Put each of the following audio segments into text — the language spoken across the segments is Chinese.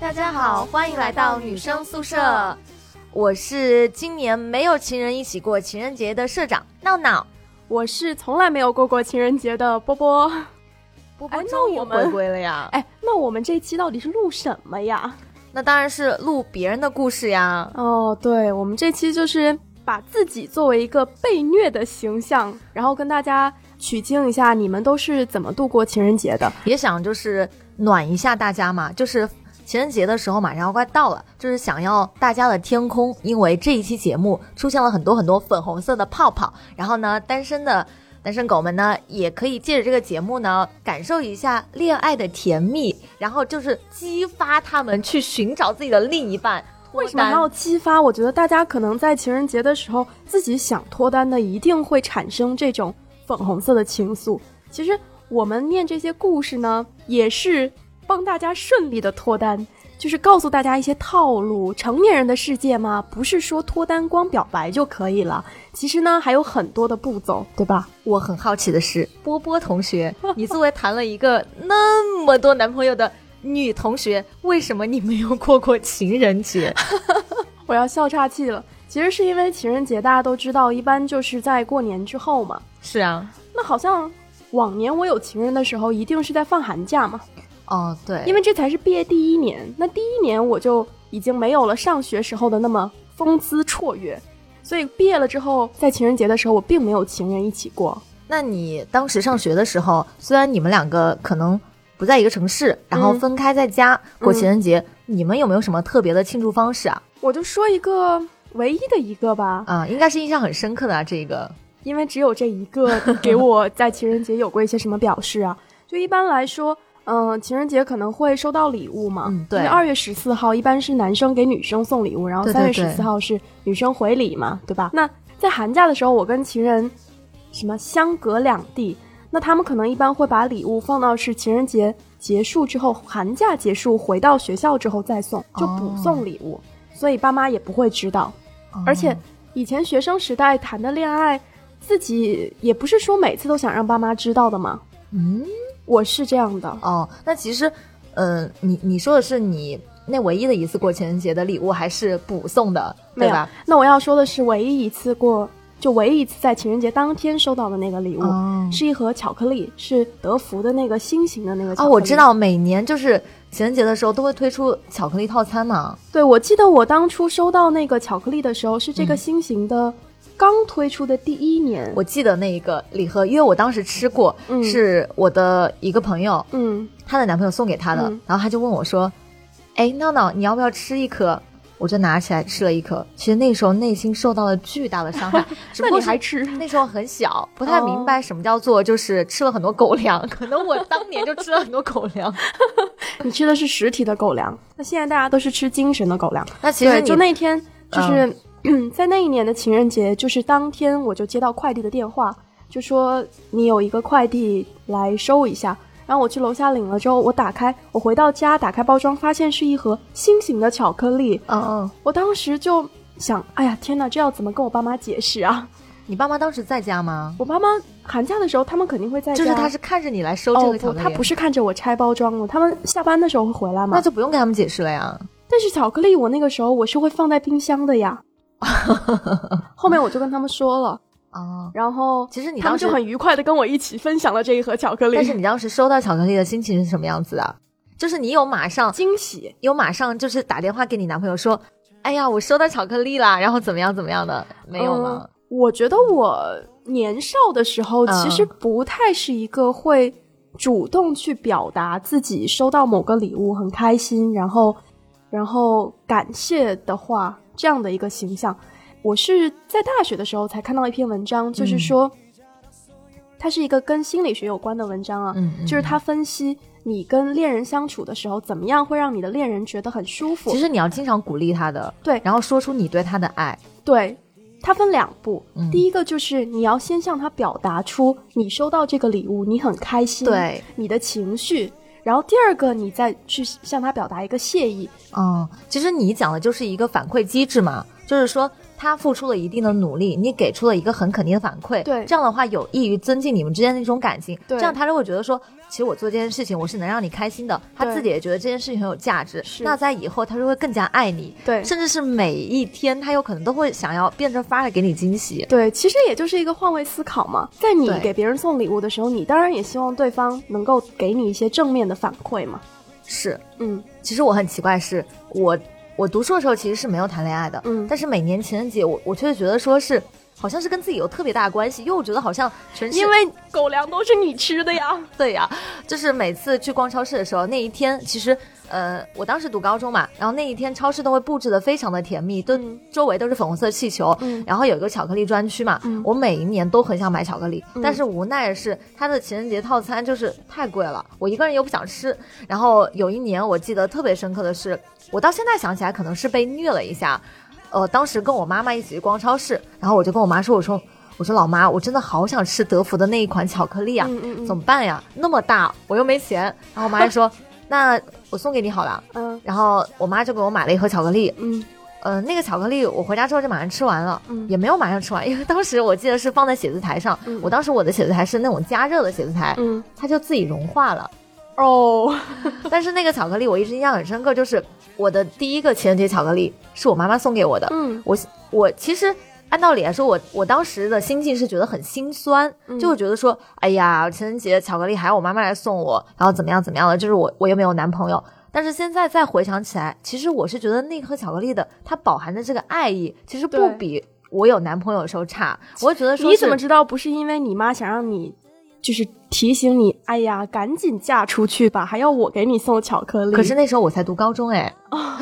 大家好，欢迎来到女生宿舍。我是今年没有情人一起过情人节的社长闹闹。我是从来没有过过情人节的波波。波波终于回归了呀！哎，那我们这期到底是录什么呀？那当然是录别人的故事呀。哦，对，我们这期就是把自己作为一个被虐的形象，然后跟大家取经一下，你们都是怎么度过情人节的？也想就是暖一下大家嘛，就是情人节的时候马上要快到了，就是想要大家的天空，因为这一期节目出现了很多很多粉红色的泡泡，然后呢，单身的。单身狗们呢，也可以借着这个节目呢，感受一下恋爱的甜蜜，然后就是激发他们去寻找自己的另一半。为什么还要激发？我觉得大家可能在情人节的时候，自己想脱单的，一定会产生这种粉红色的情愫。其实我们念这些故事呢，也是帮大家顺利的脱单，就是告诉大家一些套路。成年人的世界嘛，不是说脱单光表白就可以了，其实呢还有很多的步骤，对吧？我很好奇的是，波波同学，你作为谈了一个那么多男朋友的女同学，为什么你没有过过情人节？我要笑岔气了。其实是因为情人节大家都知道，一般就是在过年之后嘛。是啊，那好像往年我有情人的时候，一定是在放寒假嘛，哦对，因为这才是毕业第一年。那第一年我就已经没有了上学时候的那么风姿绰约，所以毕业了之后，在情人节的时候，我并没有情人一起过。那你当时上学的时候，虽然你们两个可能不在一个城市，然后嗯分开在家过情人节，你们有没有什么特别的庆祝方式啊？我就说一个唯一的一个吧，啊、应该是印象很深刻的啊，这个。因为只有这一个给我在情人节有过一些什么表示啊？就一般来说，嗯、情人节可能会收到礼物嘛。嗯对二月十四号一般是男生给女生送礼物，然后三月十四号是女生回礼嘛，对吧？那在寒假的时候，我跟情人什么相隔两地，那他们可能一般会把礼物放到是情人节结束之后，寒假结束回到学校之后再送，就补送礼物，所以爸妈也不会知道。而且以前学生时代谈的恋爱，自己也不是说每次都想让爸妈知道的嘛。嗯，我是这样的，哦，那其实，嗯、你你说的是你那唯一的一次过情人节的礼物，还是补送的，对吧？。那我要说的是，唯一一次过，就唯一一次在情人节当天收到的那个礼物，哦是一盒巧克力，是德芙的那个心形的那个巧克哦，我知。道，每年就是情人节的时候都会推出巧克力套餐嘛。对，我记得我当初收到那个巧克力的时候，是这个心形的刚推出的第一年。我记得那一个礼盒，因为我当时吃过，嗯是我的一个朋友，嗯，她的男朋友送给她的，嗯然后她就问我说：“哎，闹闹，你要不要吃一颗？”我就拿起来吃了一颗。其实那时候内心受到了巨大的伤害，只不那过还吃？那时候很小，不太明白什么叫做就是吃了很多狗粮，可能我当年就吃了很多狗粮。你吃的是实体的狗粮，那现在大家都是吃精神的狗粮。那其实就那天，就是、在那一年的情人节，就是当天我就接到快递的电话，就说你有一个快递来收一下。然后我去楼下领了之后，我打开，我回到家打开包装，发现是一盒心形的巧克力。嗯嗯，我当时就想，哎呀，天哪，这要怎么跟我爸妈解释啊？你爸妈当时在家吗？我爸妈寒假的时候，他们肯定会在家。就是他是看着你来收这个巧克力，他不是看着我拆包装的，他们下班的时候会回来吗。那就不用跟他们解释了呀。但是巧克力我那个时候我是会放在冰箱的呀。后面我就跟他们说了，哦，然后其实你当时他们就很愉快的跟我一起分享了这一盒巧克力，但是你当时收到巧克力的心情是什么样子的？就是你有马上惊喜。有马上就是打电话给你男朋友说，哎呀，我收到巧克力啦，然后怎么样怎么样的，没有吗？嗯我觉得我年少的时候嗯其实不太是一个会主动去表达自己收到某个礼物很开心，然后然后感谢的话这样的一个形象。我是在大学的时候才看到一篇文章，就是说，它是一个跟心理学有关的文章啊，就是他分析你跟恋人相处的时候，怎么样会让你的恋人觉得很舒服。其实你要经常鼓励他的，对然后说出你对他的爱。对，它分两步，嗯第一个就是你要先向他表达出你收到这个礼物你很开心，对，你的情绪。然后第二个，你再去向他表达一个谢意。哦，其实你讲的就是一个反馈机制嘛，就是说他付出了一定的努力，你给出了一个很肯定的反馈，对。这样的话有益于增进你们之间的一种感情，对。这样他就会觉得说，其实我做这件事情我是能让你开心的，他自己也觉得这件事情很有价值，是那在以后他就会更加爱你，对。甚至是每一天他有可能都会想要变着法儿地给你惊喜，对，其实也就是一个换位思考嘛。在你给别人送礼物的时候，你当然也希望对方能够给你一些正面的反馈嘛。是。嗯。其实我很奇怪是，我我读书的时候其实是没有谈恋爱的，嗯但是每年情人节我我却觉得说是好像是跟自己有特别大的关系，因为我觉得好像全是因为狗粮都是你吃的呀。对呀，就是每次去逛超市的时候，那一天其实呃，我当时读高中嘛，然后那一天超市都会布置的非常的甜蜜，都、嗯周围都是粉红色气球，嗯然后有一个巧克力专区嘛，嗯我每一年都很想买巧克力，嗯但是无奈的是它的情人节套餐就是太贵了，我一个人又不想吃，然后有一年我记得特别深刻的是，我到现在想起来可能是被虐了一下，呃，当时跟我妈妈一起去逛超市，然后我就跟我妈说，我说。我说老妈，我真的好想吃德芙的那一款巧克力啊，嗯嗯嗯怎么办呀？那么大，我又没钱。然后我妈就说：“ 那我送给你好了。嗯”然后我妈就给我买了一盒巧克力。嗯呃，那个巧克力我回家之后就马上吃完了，嗯也没有马上吃完，因为当时我记得是放在写字台上，嗯我当时我的写字台是那种加热的写字台，嗯它就自己融化了。哦，但是那个巧克力我一直印象很深刻，就是我的第一个情人节巧克力是我妈妈送给我的。嗯我我其实按道理来说，我我当时的心境是觉得很心酸，嗯就会觉得说，哎呀，情人节巧克力还要我妈妈来送我，然后怎么样怎么样的，就是我我又没有男朋友。但是现在再回想起来，其实我是觉得那颗巧克力的它饱含的这个爱意，其实不比我有男朋友的时候差。我会觉得说你怎么知道不是因为你妈想让你，就是提醒你，哎呀，赶紧嫁出去吧，还要我给你送巧克力？可是那时候我才读高中哎，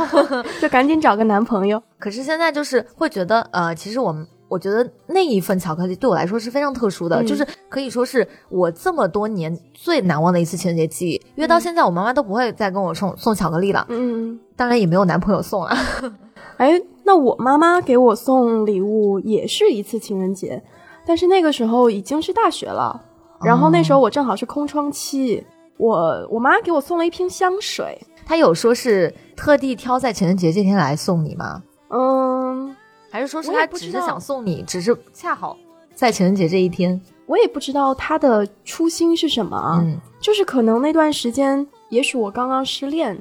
就赶紧找个男朋友。可是现在就是会觉得，呃，其实我们我觉得那一份巧克力对我来说是非常特殊的，嗯就是可以说是我这么多年最难忘的一次情人节记忆。因为到现在我妈妈都不会再跟我送送巧克力了，嗯，当然也没有男朋友送了。哎，那我妈妈给我送礼物也是一次情人节，但是那个时候已经是大学了，然后那时候我正好是空窗期，我我妈给我送了一瓶香水，她有说是特地挑在情人节这天来送你吗？嗯，还是说是她只是不知道想送你，只是恰好在情人节这一天？我也不知道她的初心是什么啊，嗯就是可能那段时间，也许我刚刚失恋，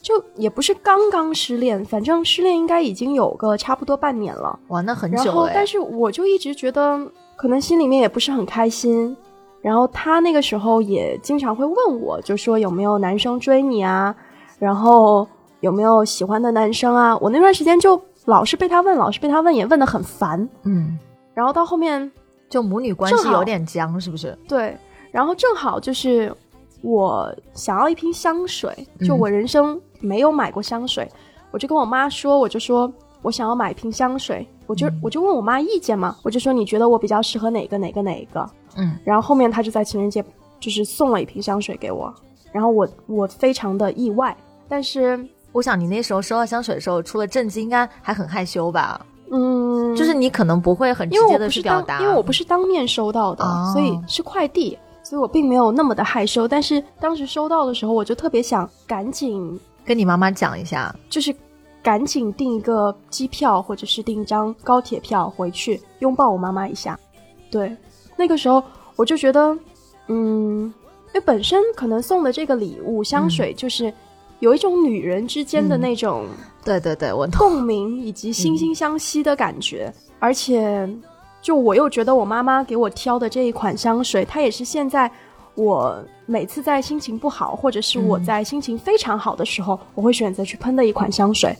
就也不是刚刚失恋，反正失恋应该已经有个差不多半年了。哇，那很然久了，哎。后但是我就一直觉得，可能心里面也不是很开心。然后他那个时候也经常会问我，就说有没有男生追你啊，然后有没有喜欢的男生啊。我那段时间就老是被他问，老是被他问，也问的很烦。嗯，然后到后面，就母女关系有点僵，是不是？对，然后正好就是我想要一瓶香水，就嗯我人生没有买过香水，我就跟我妈说，我就说我想要买一瓶香水，我就、嗯我就问我妈意见嘛，我就说你觉得我比较适合哪个哪个哪个，嗯，然后后面她就在情人节就是送了一瓶香水给我，然后我我非常的意外，但是我想你那时候收到香水的时候，除了震惊，应该还很害羞吧？嗯，就是你可能不会很直接的去表达，因为我不是当面收到的，哦所以是快递，所以我并没有那么的害羞。但是当时收到的时候，我就特别想赶紧，跟你妈妈讲一下。就是赶紧订一个机票，或者是订一张高铁票回去拥抱我妈妈一下。对，那个时候我就觉得，嗯，因为本身可能送的这个礼物香水，就是有一种女人之间的嗯那种。对对对，我懂。共鸣以及惺惺相惜的感觉，而且就我又觉得我妈妈给我挑的这一款香水，它也是现在我每次在心情不好，或者是我嗯在心情非常好的时候，我会选择去喷的一款香水。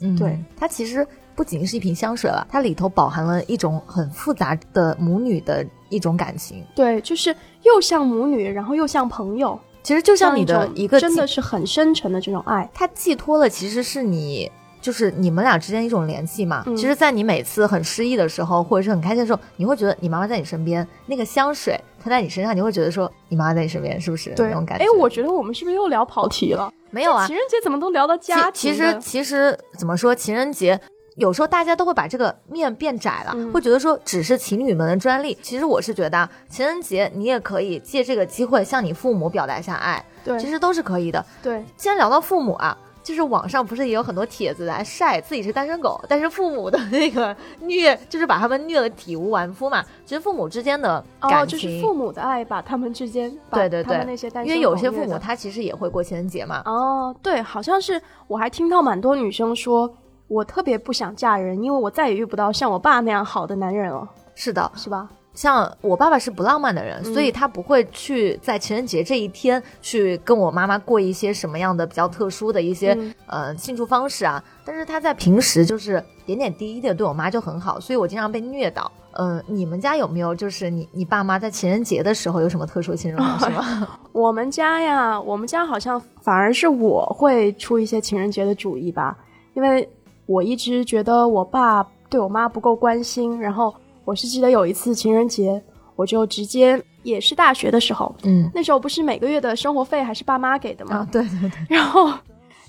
嗯，对，它其实不仅是一瓶香水了，它里头饱含了一种很复杂的母女的一种感情。对，就是又像母女，然后又像朋友，其实就像你的一个寄，真的是很深沉的这种爱。它寄托了其实是你。就是你们俩之间一种联系嘛。嗯其实，在你每次很失意的时候，或者是很开心的时候，你会觉得你妈妈在你身边，那个香水它在你身上，你会觉得说你妈妈在你身边，是不是对那种感觉？哎，我觉得我们是不是又聊跑题了？没有啊，情人节怎么都聊到家庭其其实其实怎么说，情人节有时候大家都会把这个面变窄了，嗯会觉得说只是情侣们的专利。其实我是觉得啊，情人节你也可以借这个机会向你父母表达一下爱，对其实都是可以的。对，既然聊到父母啊。就是网上不是也有很多帖子来晒自己是单身狗，但是父母的那个虐，就是把他们虐得体无完肤嘛。其实父母之间的感哦，就是父母的爱把他们之间，把对对对那些单身因为有些父母他其实也会过情人节嘛。哦，对，好像是我还听到蛮多女生说，我特别不想嫁人，因为我再也遇不到像我爸那样好的男人了，是的，是吧？像我爸爸是不浪漫的人，嗯所以他不会去在情人节这一天去跟我妈妈过一些什么样的比较特殊的一些、嗯呃庆祝方式啊。但是他在平时就是点点滴滴的对我妈就很好，所以我经常被虐到。嗯、你们家有没有就是你你爸妈在情人节的时候有什么特殊的庆祝方式吗？我们家呀，我们家好像反而是我会出一些情人节的主意吧，因为我一直觉得我爸对我妈不够关心，然后我是记得有一次情人节，我就直接也是大学的时候，嗯那时候不是每个月的生活费还是爸妈给的吗？啊，对对对，然后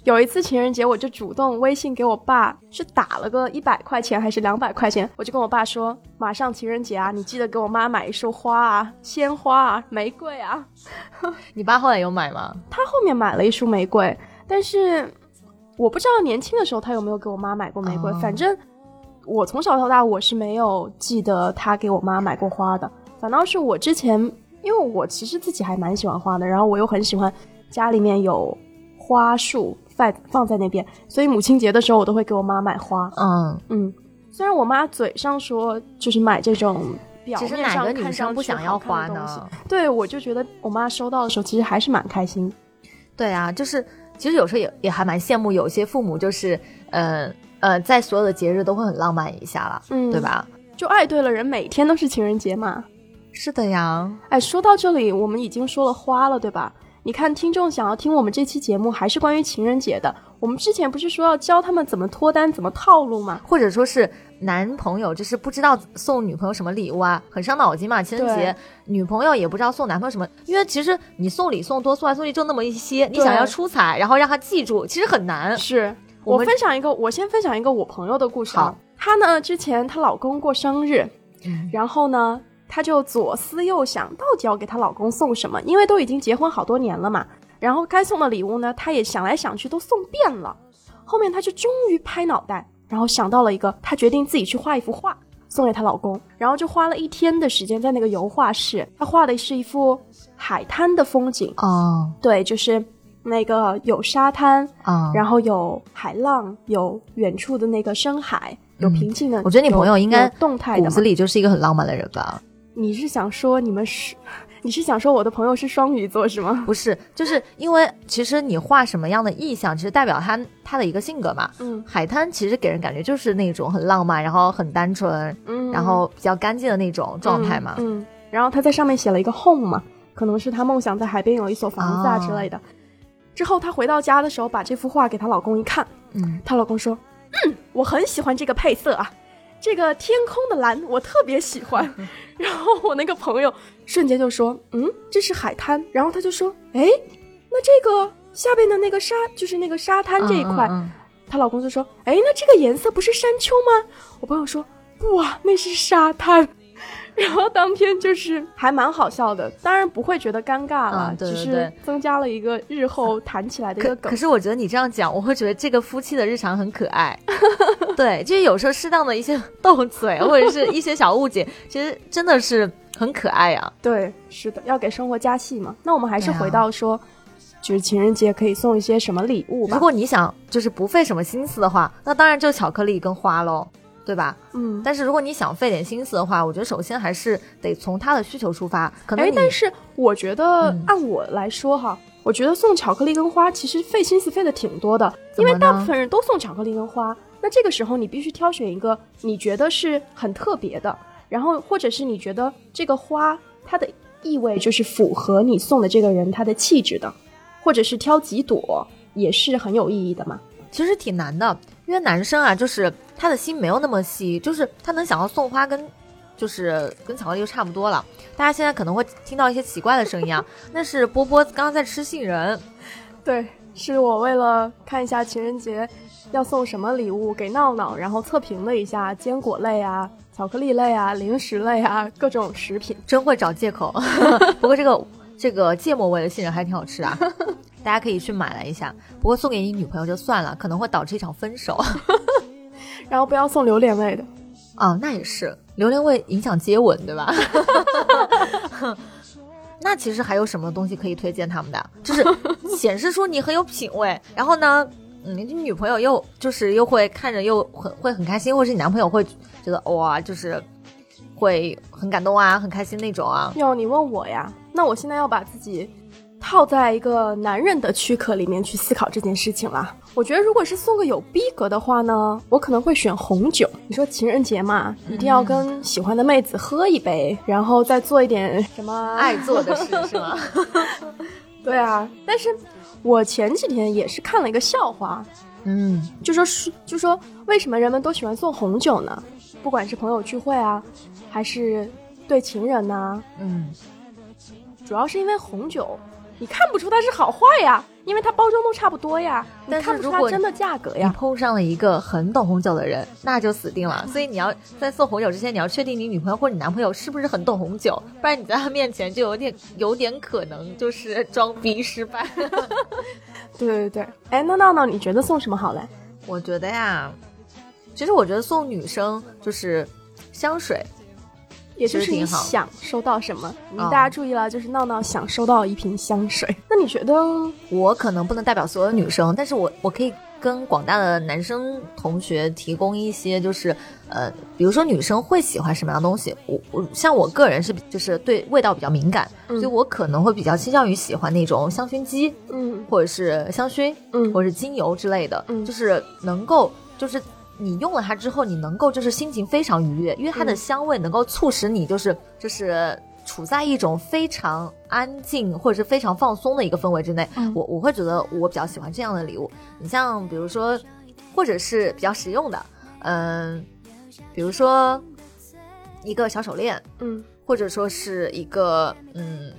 有一次情人节，我就主动微信给我爸，是打了个一百块钱还是两百块钱，我就跟我爸说，马上情人节啊，你记得给我妈买一束花啊，鲜花啊，玫瑰啊。你爸后来有买吗？他后面买了一束玫瑰，但是我不知道年轻的时候他有没有给我妈买过玫瑰，哦反正我从小到大我是没有记得他给我妈买过花的，反倒是我之前，因为我其实自己还蛮喜欢花的，然后我又很喜欢家里面有花束放放在那边，所以母亲节的时候我都会给我妈买花。嗯，嗯，虽然我妈嘴上说就是买这种表其实面上看上不想要花呢？对，我就觉得我妈收到的时候其实还是蛮开心。对啊，就是其实有时候也也还蛮羡慕有些父母，就是呃呃，在所有的节日都会很浪漫一下了，嗯对吧？就爱对了人，每天都是情人节嘛。是的呀，哎，说到这里，我们已经说了花了，对吧？你看，听众想要听我们这期节目，还是关于情人节的。我们之前不是说要教他们怎么脱单、怎么套路吗？或者说是男朋友就是不知道送女朋友什么礼物啊，很伤脑筋嘛。情人节女朋友也不知道送男朋友什么，因为其实你送礼送多送来送去就那么一些，你想要出彩，然后让他记住，其实很难。是我分享一个，我先分享一个我朋友的故事。她呢，之前她老公过生日，嗯然后呢，她就左思右想，到底要给她老公送什么？因为都已经结婚好多年了嘛。然后该送的礼物呢，她也想来想去都送遍了。后面她就终于拍脑袋，然后想到了一个，她决定自己去画一幅画。送给她老公，然后就花了一天的时间在那个油画室，她画的是一幅海滩的风景，哦对，就是那个有沙滩，啊，然后有海浪，有远处的那个深海，有平静的。嗯我觉得你朋友应该动态的嘛骨子。里就是一个很浪漫的人吧？你是想说你们是？你是想说我的朋友是双鱼座是吗？不是，就是因为其实你画什么样的意象，其实代表他他的一个性格嘛。嗯海滩其实给人感觉就是那种很浪漫，然后很单纯，嗯，然后比较干净的那种状态嘛。嗯。嗯，然后他在上面写了一个 home 嘛，可能是他梦想在海边有一所房子啊哦之类的。之后她回到家的时候，把这幅画给她老公一看，嗯，她老公说：“嗯，我很喜欢这个配色啊，这个天空的蓝我特别喜欢。”然后我那个朋友瞬间就说：“嗯，这是海滩。”然后他就说：“哎，那这个下边的那个沙，就是那个沙滩这一块。嗯嗯她老公就说：“哎，那这个颜色不是山丘吗？”我朋友说：“不啊，那是沙滩。”然后当天就是还蛮好笑的，当然不会觉得尴尬了，嗯对对只是增加了一个日后谈起来的一可个梗可。是我觉得你这样讲，我会觉得这个夫妻的日常很可爱。对，就是有时候适当的一些斗嘴或者是一些小误解，其实真的是很可爱啊。对，是的，要给生活加戏嘛。那我们还是回到说，就是情人节可以送一些什么礼物吧如？果你想就是不费什么心思的话，那当然就巧克力跟花喽，对吧？嗯，但是如果你想费点心思的话，我觉得首先还是得从他的需求出发。可能哎，但是我觉得嗯按我来说哈，我觉得送巧克力跟花其实费心思费的挺多的，因为大部分人都送巧克力跟花。那这个时候你必须挑选一个你觉得是很特别的，然后或者是你觉得这个花它的意味就是符合你送的这个人他的气质的，或者是挑几朵也是很有意义的嘛。其实挺难的，因为男生啊，就是他的心没有那么细，就是他能想到送花跟。就是跟巧克力就差不多了。大家现在可能会听到一些奇怪的声音啊，那是波波刚刚在吃杏仁。对，是我为了看一下情人节要送什么礼物给闹闹，然后测评了一下坚果类啊、巧克力类啊、零食类啊各种食品。真会找借口。不过这个这个芥末味的杏仁还挺好吃啊。大家可以去买来一下。不过送给你女朋友就算了，可能会导致一场分手。然后不要送榴莲味的。哦，那也是，榴莲味影响接吻，对吧？那其实还有什么东西可以推荐他们的？就是显示出你很有品味，然后呢，嗯，你女朋友又就是又会看着又很会很开心，或者是你男朋友会觉得哇，就是会很感动啊，很开心那种啊。哟，你问我呀？那我现在要把自己套在一个男人的躯壳里面去思考这件事情了。我觉得，如果是送个有逼格的话呢，我可能会选红酒。你说情人节嘛，一定要跟喜欢的妹子喝一杯，然后再做一点什么爱做的事是吗？对啊，但是我前几天也是看了一个笑话，嗯，就说是就说为什么人们都喜欢送红酒呢？不管是朋友聚会啊，还是对情人呐、嗯，主要是因为红酒，你看不出它是好坏呀，因为它包装都差不多呀，你但是看不出如果它真的价格你呀。碰上了一个很懂红酒的人，那就死定了。所以你要在送红酒之前，你要确定你女朋友或者你男朋友是不是很懂红酒，不然你在他面前就有点有点可能就是装逼失败。对对对，哎，那闹闹你觉得送什么好嘞？我觉得呀，其实我觉得送女生就是香水，也就是你想收到什么，大家注意了，就是闹闹想收到一瓶香水。那你觉得？我可能不能代表所有女生，但是我我可以跟广大的男生同学提供一些，就是呃，比如说女生会喜欢什么样的东西。我我像我个人是就是对味道比较敏感，嗯所以我可能会比较倾向于喜欢那种香薰机，嗯或者是香薰，嗯或者是精油之类的，嗯就是能够就是。你用了它之后，你能够就是心情非常愉悦，因为它的嗯香味能够促使你就是就是处在一种非常安静或者是非常放松的一个氛围之内。嗯我我会觉得我比较喜欢这样的礼物。你像比如说，或者是比较实用的，嗯、比如说一个小手链，嗯或者说是一个嗯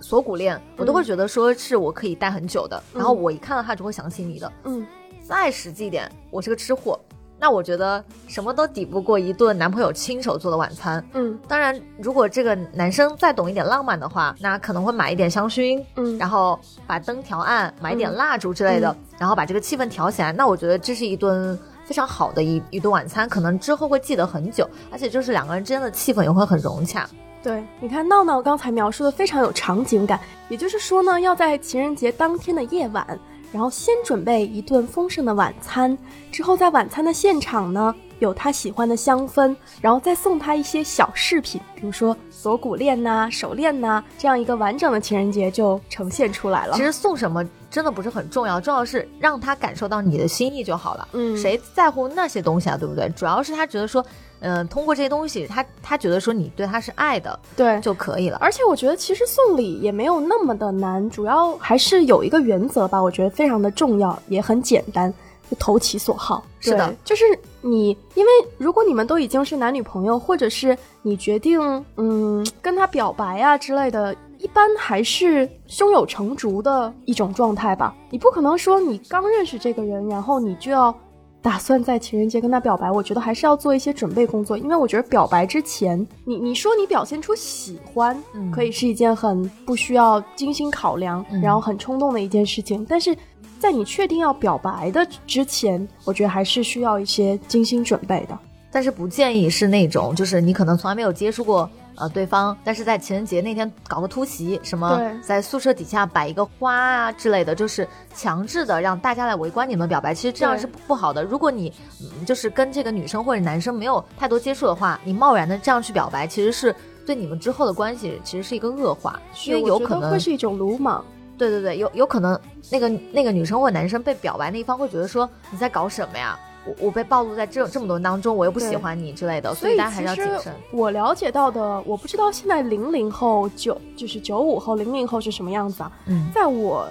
锁骨链，我都会觉得说是我可以戴很久的。嗯然后我一看到它就会想起你的。嗯再实际一点，我是个吃货，那我觉得什么都抵不过一顿男朋友亲手做的晚餐。嗯当然，如果这个男生再懂一点浪漫的话，那可能会买一点香薰，嗯然后把灯调暗，买一点嗯蜡烛之类的，然后把这个气氛调起来。那我觉得这是一顿非常好的一一顿晚餐，可能之后会记得很久，而且就是两个人之间的气氛也会很融洽。对，你看闹闹刚才描述的非常有场景感，也就是说呢，要在情人节当天的夜晚，然后先准备一顿丰盛的晚餐，之后在晚餐的现场呢，有他喜欢的香氛，然后再送他一些小饰品，比如说锁骨链呐、手链呐、这样一个完整的情人节就呈现出来了。其实送什么真的不是很重要，重要是让他感受到你的心意就好了。嗯谁在乎那些东西啊，对不对？主要是他觉得说，嗯、通过这些东西，他他觉得说你对他是爱的对，就可以了。而且我觉得其实送礼也没有那么的难，主要还是有一个原则吧，我觉得非常的重要，也很简单，就投其所好。是的就是你，因为如果你们都已经是男女朋友，或者是你决定嗯跟他表白啊之类的，一般还是胸有成竹的一种状态吧。你不可能说你刚认识这个人，然后你就要。打算在情人节跟他表白，我觉得还是要做一些准备工作，因为我觉得表白之前，你你说你表现出喜欢，嗯可以是一件很不需要精心考量，嗯然后很冲动的一件事情。但是在你确定要表白的之前，我觉得还是需要一些精心准备的。但是不建议是那种，就是你可能从来没有接触过呃对方，但是在情人节那天搞个突袭，什么在宿舍底下摆一个花啊之类的，就是强制的让大家来围观你们表白，其实这样是不不好的。如果你嗯就是跟这个女生或者男生没有太多接触的话，你贸然的这样去表白，其实是对你们之后的关系其实是一个恶化，因为有可能会是一种鲁莽。对对对，有有可能那个那个女生或男生被表白那一方会觉得说你在搞什么呀？我我被暴露在这这么多人当中，我又不喜欢你之类的，所所以以大家还是要谨慎。我了解到的，我不知道现在零零后九就是九五后、零零后是什么样子啊？嗯在我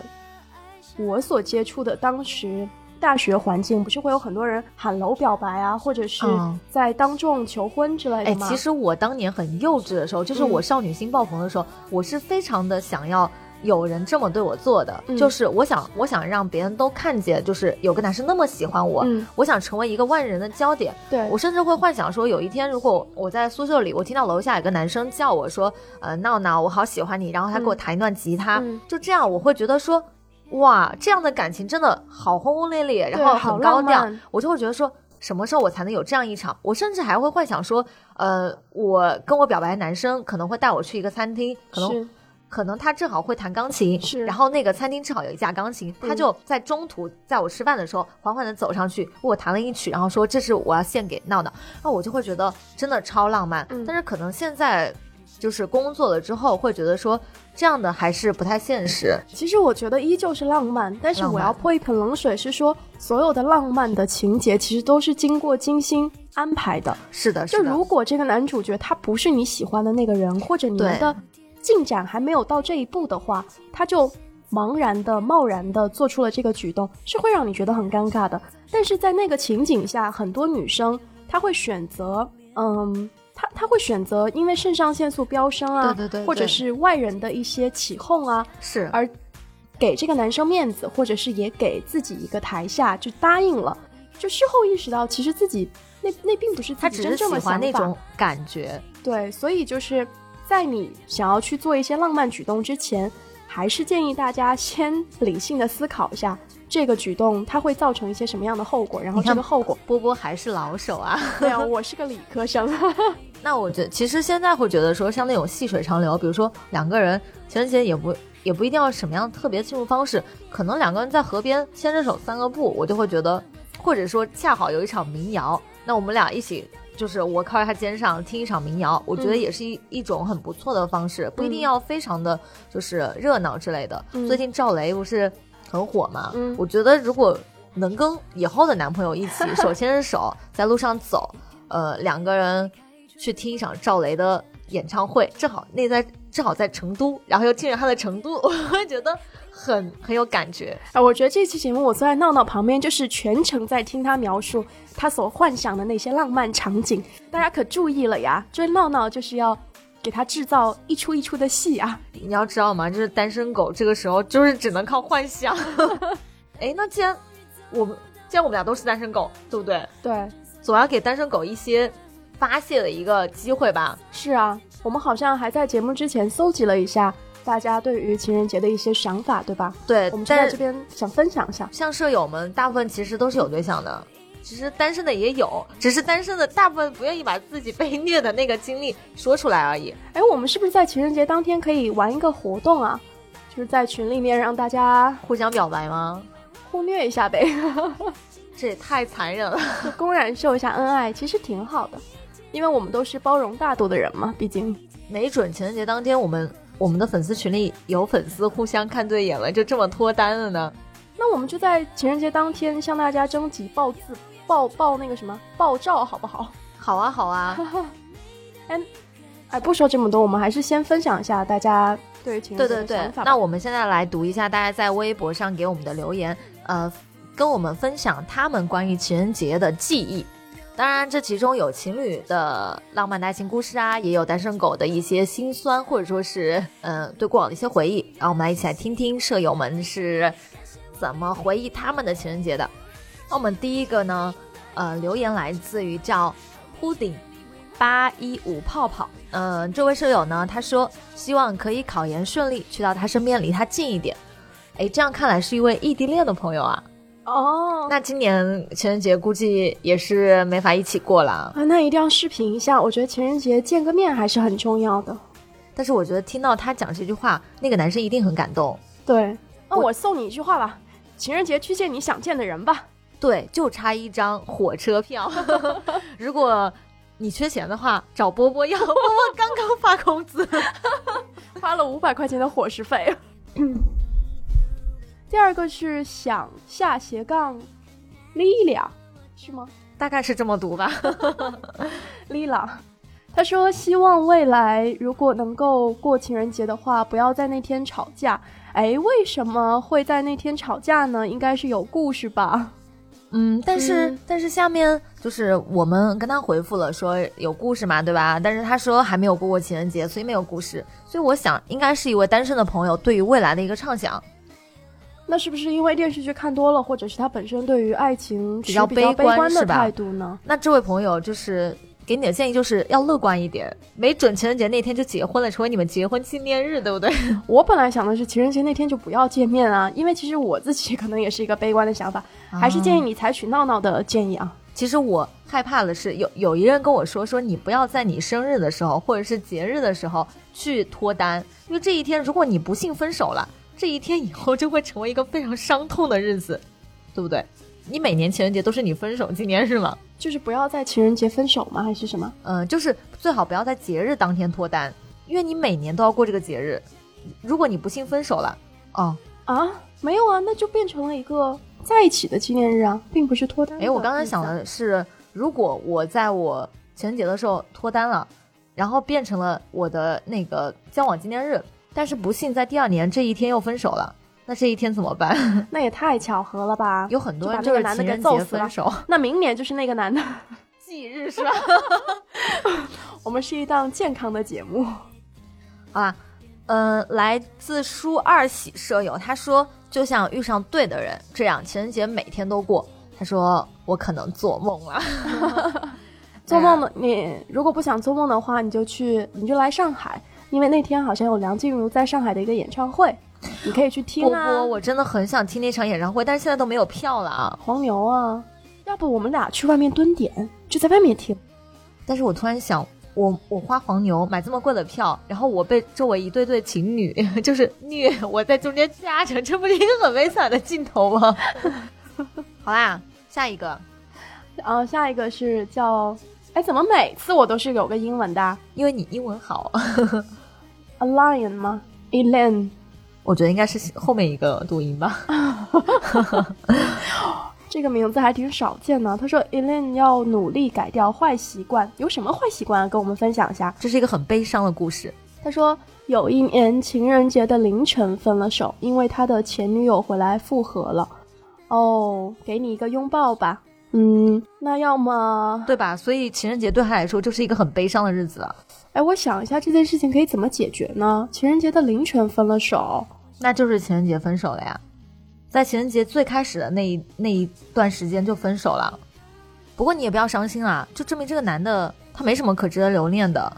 我所接触的当时大学环境，不是会有很多人喊楼表白啊，或者是嗯在当众求婚之类哎的，吗？其实我当年很幼稚的时候，就是嗯我少女心爆棚的时候，我是非常的想要有人这么对我做的，嗯就是我想我想让别人都看见，就是有个男生那么喜欢我，嗯我想成为一个万人的焦点。对我甚至会幻想说，有一天如果我在宿舍里，我听到楼下有个男生叫我说，呃，闹闹，我好喜欢你，然后他给我嗯弹一段吉他，嗯就这样，我会觉得说。哇，这样的感情真的好轰轰烈烈，然后很高调，我就会觉得说。什么时候我才能有这样一场？我甚至还会幻想说，呃，我跟我表白的男生可能会带我去一个餐厅，可能是可能他正好会弹钢琴，是然后那个餐厅正好有一架钢琴，他嗯就在中途在我吃饭的时候缓缓的走上去，为我弹了一曲，然后说这是我要献给闹闹，那我就会觉得真的超浪漫。嗯但是可能现在就是工作了之后，会觉得说这样的还是不太现实。其实我觉得依旧是浪漫，但是我要泼一盆冷水，是说所有的浪漫的情节其实都是经过精心安排的。是的，就是的，如果这个男主角他不是你喜欢的那个人，或者你们对的进展还没有到这一步的话，他就茫然的、贸然的做出了这个举动，是会让你觉得很尴尬的。但是在那个情景下，很多女生她会选择，嗯，她她会选择因为肾上腺素飙升啊，对对对对或者是外人的一些起哄啊，是而给这个男生面子，或者是也给自己一个台下，就答应了。就事后意识到，其实自己那那并不是自己真他只是喜正的想法。欢那种感觉。对，所以就是在你想要去做一些浪漫举动之前，还是建议大家先理性的思考一下这个举动它会造成一些什么样的后果，然后这个后果。波波还是老手啊。对啊，我是个理科生，那我觉得，其实现在会觉得说，像那种细水长流，比如说两个人情人节也不也不一定要什么样特别庆祝方式，可能两个人在河边牵着手散个步，我就会觉得，或者说恰好有一场民谣，那我们俩一起。就是我靠在他肩上听一场民谣，我觉得嗯也是一、一种很不错的方式，不一定嗯要非常的就是热闹之类的。嗯最近赵雷不是很火嘛？嗯我觉得如果能跟以后的男朋友一起 手牵着手在路上走，呃，两个人去听一场赵雷的演唱会，正好那在正好在成都，然后又进入他的成都，我会觉得很很有感觉。啊，我觉得这期节目我坐在闹闹旁边，就是全程在听他描述他所幻想的那些浪漫场景。大家可注意了呀，追闹闹就是要给他制造一出一出的戏啊。你要知道吗？就是单身狗这个时候就是只能靠幻想。哎，那既然我们既然我们俩都是单身狗，对不对？对，总要给单身狗一些发泄的一个机会吧。是啊，我们好像还在节目之前搜集了一下大家对于情人节的一些想法，对吧？对，我们就在这边想分享一下。像舍友们，大部分其实都是有对象的，其实单身的也有，只是单身的大部分不愿意把自己被虐的那个经历说出来而已。哎，我们是不是在情人节当天可以玩一个活动啊？就是在群里面让大家互相表白吗？互虐一下呗，这也太残忍了。就公然秀一下恩爱，其实挺好的，因为我们都是包容大度的人嘛，毕竟。没准情人节当天，我们我们的粉丝群里有粉丝互相看对眼了，就这么脱单了呢？那我们就在情人节当天向大家征集爆字、爆爆那个什么爆照，好不好？好啊，好啊，哎，不说这么多，我们还是先分享一下大家对情人节的想法。那我们现在来读一下大家在微博上给我们的留言，呃，跟我们分享他们关于情人节的记忆。当然，这其中有情侣的浪漫的爱情故事啊，也有单身狗的一些心酸，或者说是嗯、对过往的一些回忆。让我们来一起来听听舍友们是怎么回忆他们的情人节的。那我们第一个呢，呃，留言来自于叫 Pudding 八一五泡泡。嗯、这位舍友呢，他说希望可以考研顺利，去到他身边，离他近一点。哎，这样看来是一位异地恋的朋友啊。哦，那今年情人节估计也是没法一起过了。啊，那一定要视频一下。我觉得情人节见个面还是很重要的。但是我觉得听到他讲这句话，那个男生一定很感动。对，那我我送你一句话吧：情人节去见你想见的人吧。对，就差一张火车票。如果你缺钱的话，找波波要。波波刚刚发工资。花了五百块钱的伙食费。第二个是想下斜杠 Lila，是吗大概是这么读吧。Lila，他说希望未来如果能够过情人节的话，不要在那天吵架。哎，为什么会在那天吵架呢？应该是有故事吧？嗯，但是、嗯但是下面就是我们跟他回复了说有故事嘛，对吧？但是他说还没有过过情人节，所以没有故事。所以我想应该是一位单身的朋友对于未来的一个畅想。那是不是因为电视剧看多了，或者是他本身对于爱情比较悲观的态度呢？那这位朋友就是给你的建议就是要乐观一点，没准情人节那天就结婚了，成为你们结婚纪念日，对不对？我本来想的是情人节那天就不要见面啊，因为其实我自己 可能也是一个悲观的想法，还是建议你采取闹闹的建议啊。其实我害怕的是，有有一人跟我说，说你不要在你生日的时候或者是节日的时候去脱单，因为这一天如果你不幸分手了，这一天以后就会成为一个非常伤痛的日子，对不对？你每年情人节都是你分手纪念日吗？就是不要在情人节分手吗？还是什么？嗯、就是最好不要在节日当天脱单，因为你每年都要过这个节日。如果你不幸分手了，哦，啊，没有啊，那就变成了一个在一起的纪念日啊，并不是脱单。哎，我刚才想，的是，如果我在我情人节的时候脱单了，然后变成了我的那个交往纪念日，但是不幸在第二年这一天又分手了，那这一天怎么办？那也太巧合了吧？有很多人就是那个男的给情人节分手，那明年就是那个男的。忌日是吧？我们是一档健康的节目。啊，呃，来自舒二喜舍友，他说就像遇上对的人，这样情人节每天都过。他说我可能做梦了，做梦的你，如果不想做梦的话，你就去，你就来上海，因为那天好像有梁静茹在上海的一个演唱会，你可以去听波啊。波，我真的很想听那场演唱会，但是现在都没有票了啊。黄牛啊，要不我们俩去外面蹲点，就在外面听。但是我突然想，我我花黄牛买这么贵的票，然后我被周围一对对情侣 就是虐，我在中间夹着，这不是一个很悲惨的镜头吗？好啦，下一个，然后下一个是叫，哎，怎么每次我都是有个英文的啊因为你英文好，？A lion 吗？Elaine。我觉得应该是后面一个读音吧。这个名字还挺少见的。他说，Elaine 要努力改掉坏习惯，有什么坏习惯啊？跟我们分享一下。这是一个很悲伤的故事。他说，有一年情人节的凌晨分了手，因为他的前女友回来复合了。哦，给你一个拥抱吧。嗯，那要么，对吧？所以情人节对他来说就是一个很悲伤的日子了。哎，我想一下这件事情可以怎么解决呢？情人节的凌晨分了手，那就是情人节分手了呀，在情人节最开始的那一那一段时间就分手了。不过你也不要伤心啊，就证明这个男的他没什么可值得留恋的，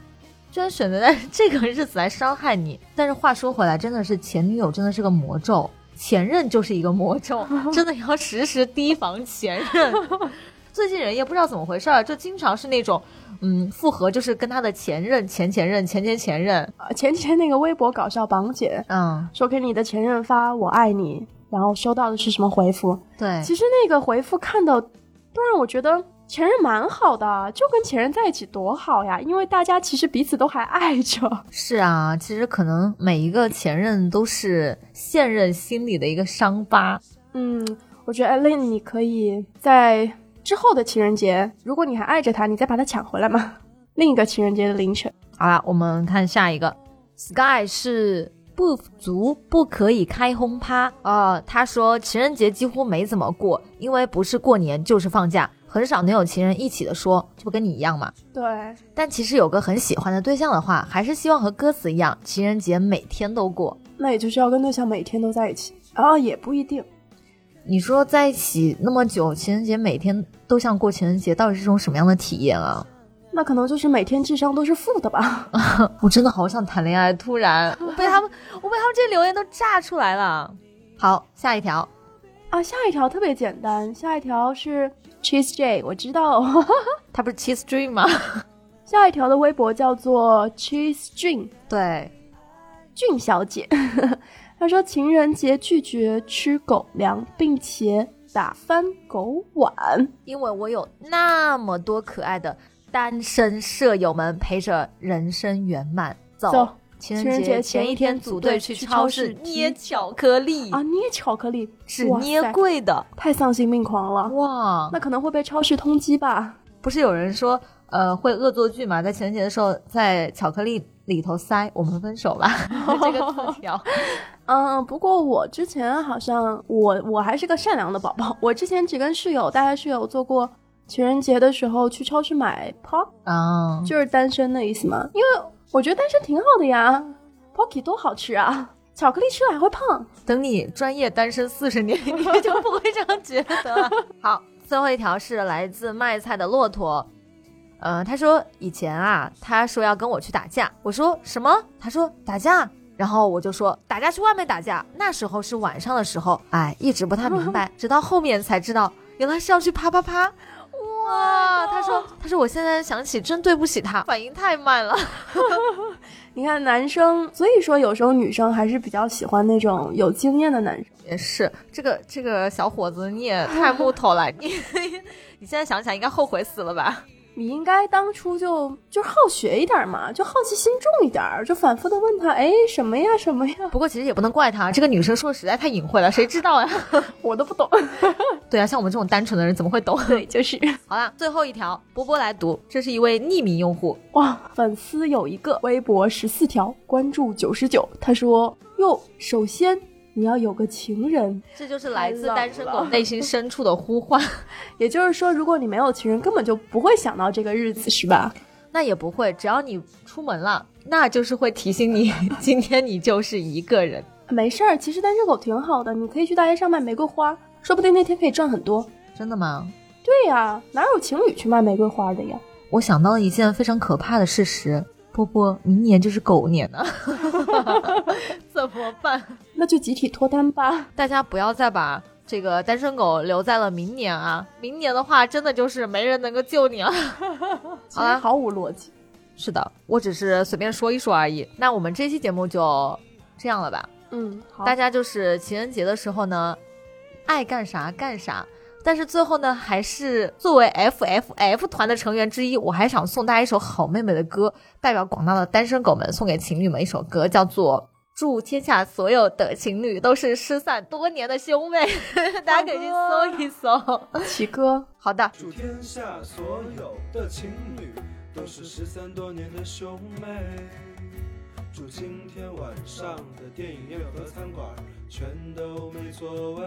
居然选择在这个日子来伤害你。但是话说回来，真的是前女友真的是个魔咒，前任就是一个魔咒，真的要时时提防前任。最近人也不知道怎么回事儿，就经常是那种，嗯，复合就是跟他的前任、前前任、前前前任，前前天那个微博搞笑榜姐嗯，说给你的前任发“我爱你”，然后收到的是什么回复？对，其实那个回复看到，都让我觉得前任蛮好的，就跟前任在一起多好呀，因为大家其实彼此都还爱着。是啊，其实可能每一个前任都是现任心里的一个伤疤。嗯，我觉得艾琳，你可以在之后的情人节，如果你还爱着他，你再把他抢回来嘛。另一个情人节的凌晨，好了，我们看下一个，Sky 是不足不可以开轰趴呃，他说情人节几乎没怎么过，因为不是过年就是放假，很少能有情人一起的说，这不跟你一样吗？对，但其实有个很喜欢的对象的话，还是希望和歌词一样，情人节每天都过。那也就是要跟对象每天都在一起啊，也不一定。你说在一起那么久，情人节每天都像过情人节，到底是种什么样的体验啊？那可能就是每天智商都是负的吧。我真的好想谈恋爱，突然 我被他们，我被他们这留言都炸出来了。好，下一条，啊，下一条特别简单，下一条是 Cheese J，我知道。他不是 Cheese Dream 吗？下一条的微博叫做 Cheese Dream，对，俊小姐，她说情人节拒绝吃狗粮，并且打翻狗碗。因为我有那么多可爱的单身舍友们陪着人生圆满。走，走情情人节前一天组队去超市捏巧克力，啊，捏巧克力只捏贵的。太丧心病狂了。哇，那可能会被超市通缉吧？不是有人说，呃，会恶作剧嘛？在情人节的时候，在巧克力里头塞“我们分手吧 ”这个字条。嗯，不过我之前好像我我还是个善良的宝宝，我之前只跟室友，大家室友做过情人节的时候去超市买 pop，啊，就是单身的意思嘛。因为我觉得单身挺好的呀，pocky 多好吃啊，巧克力吃了还会胖。等你专业单身四十年，你就不会这样觉得了。好，最后一条是来自卖菜的骆驼，呃，他说以前啊，他说要跟我去打架，我说什么？他说打架，然后我就说打架去外面打架。那时候是晚上的时候，哎，一直不太明白，直到后面才知道，原来是要去啪啪啪。哇，他 说他说我现在想起真对不起他，反应太慢了。你看男生，所以说有时候女生还是比较喜欢那种有经验的男生。也是，这个这个小伙子你也太木头了，你 你现在想起来应该后悔死了吧？你应该当初就就好学一点嘛，就好奇心重一点儿，就反复的问他，哎，什么呀，什么呀？不过其实也不能怪他，这个女生说的实在太隐晦了，谁知道呀？我都不懂。对啊，像我们这种单纯的人怎么会懂？对，就是好啦，最后一条，波波来读，这是一位匿名用户，哇，粉丝有一个，微博十四条，关注九十九。他说，哟，首先你要有个情人，这就是来自单身狗内心深处的呼唤。也就是说，如果你没有情人，根本就不会想到这个日子，是吧？那也不会，只要你出门了，那就是会提醒你，今天你就是一个人。没事儿，其实单身狗挺好的，你可以去大街上卖玫瑰花，说不定那天可以赚很多。真的吗？对呀，哪有情侣去卖玫瑰花的呀？我想到了一件非常可怕的事实，波波，明年就是狗年了，怎么办？那就集体脱单吧。大家不要再把这个单身狗留在了明年啊！明年的话，真的就是没人能够救你了。好啦，毫无逻辑。是的，我只是随便说一说而已。那我们这期节目就这样了吧？嗯，好，大家就是情人节的时候呢，爱干啥干啥。但是最后呢，还是作为 F F F 团的成员之一，我还想送大家一首好妹妹的歌，代表广大的单身狗们送给情侣们一首歌，叫做《祝天下所有的情侣都是失散多年的兄妹》，大家可以去搜一搜。齐哥，好的，祝天下所有的情侣都是失散多年的兄妹。祝今天晚上的电影院和餐馆全都没座位。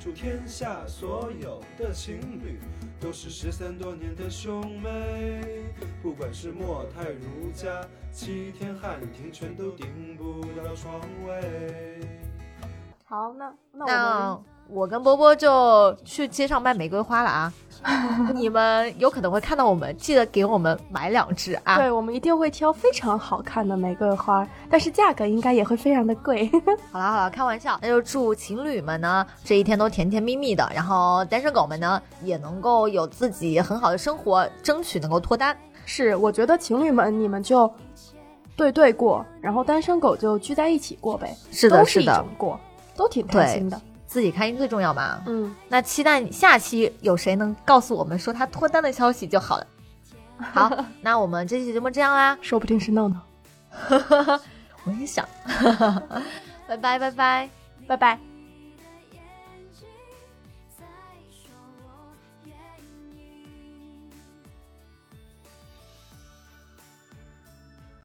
祝天下所有的情侣都是失散多年的兄妹。不管是莫泰如家、七天汉庭，全都订不到床位。好，那那我们我跟波波就去街上卖玫瑰花了啊！你们有可能会看到我们，记得给我们买两支啊！对，我们一定会挑非常好看的玫瑰花，但是价格应该也会非常的贵。好了好了，开玩笑，那就祝情侣们呢这一天都甜甜蜜蜜的，然后单身狗们呢也能够有自己很好的生活，争取能够脱单。是，我觉得情侣们你们就对对过，然后单身狗就聚在一起过呗。是的都是的种过，都挺开心的。自己开心最重要嘛。嗯，那期待下期有谁能告诉我们说他脱单的消息就好了。好，那我们这期节目这样啦，说不定是闹闹。我也想，拜 拜拜拜。拜拜。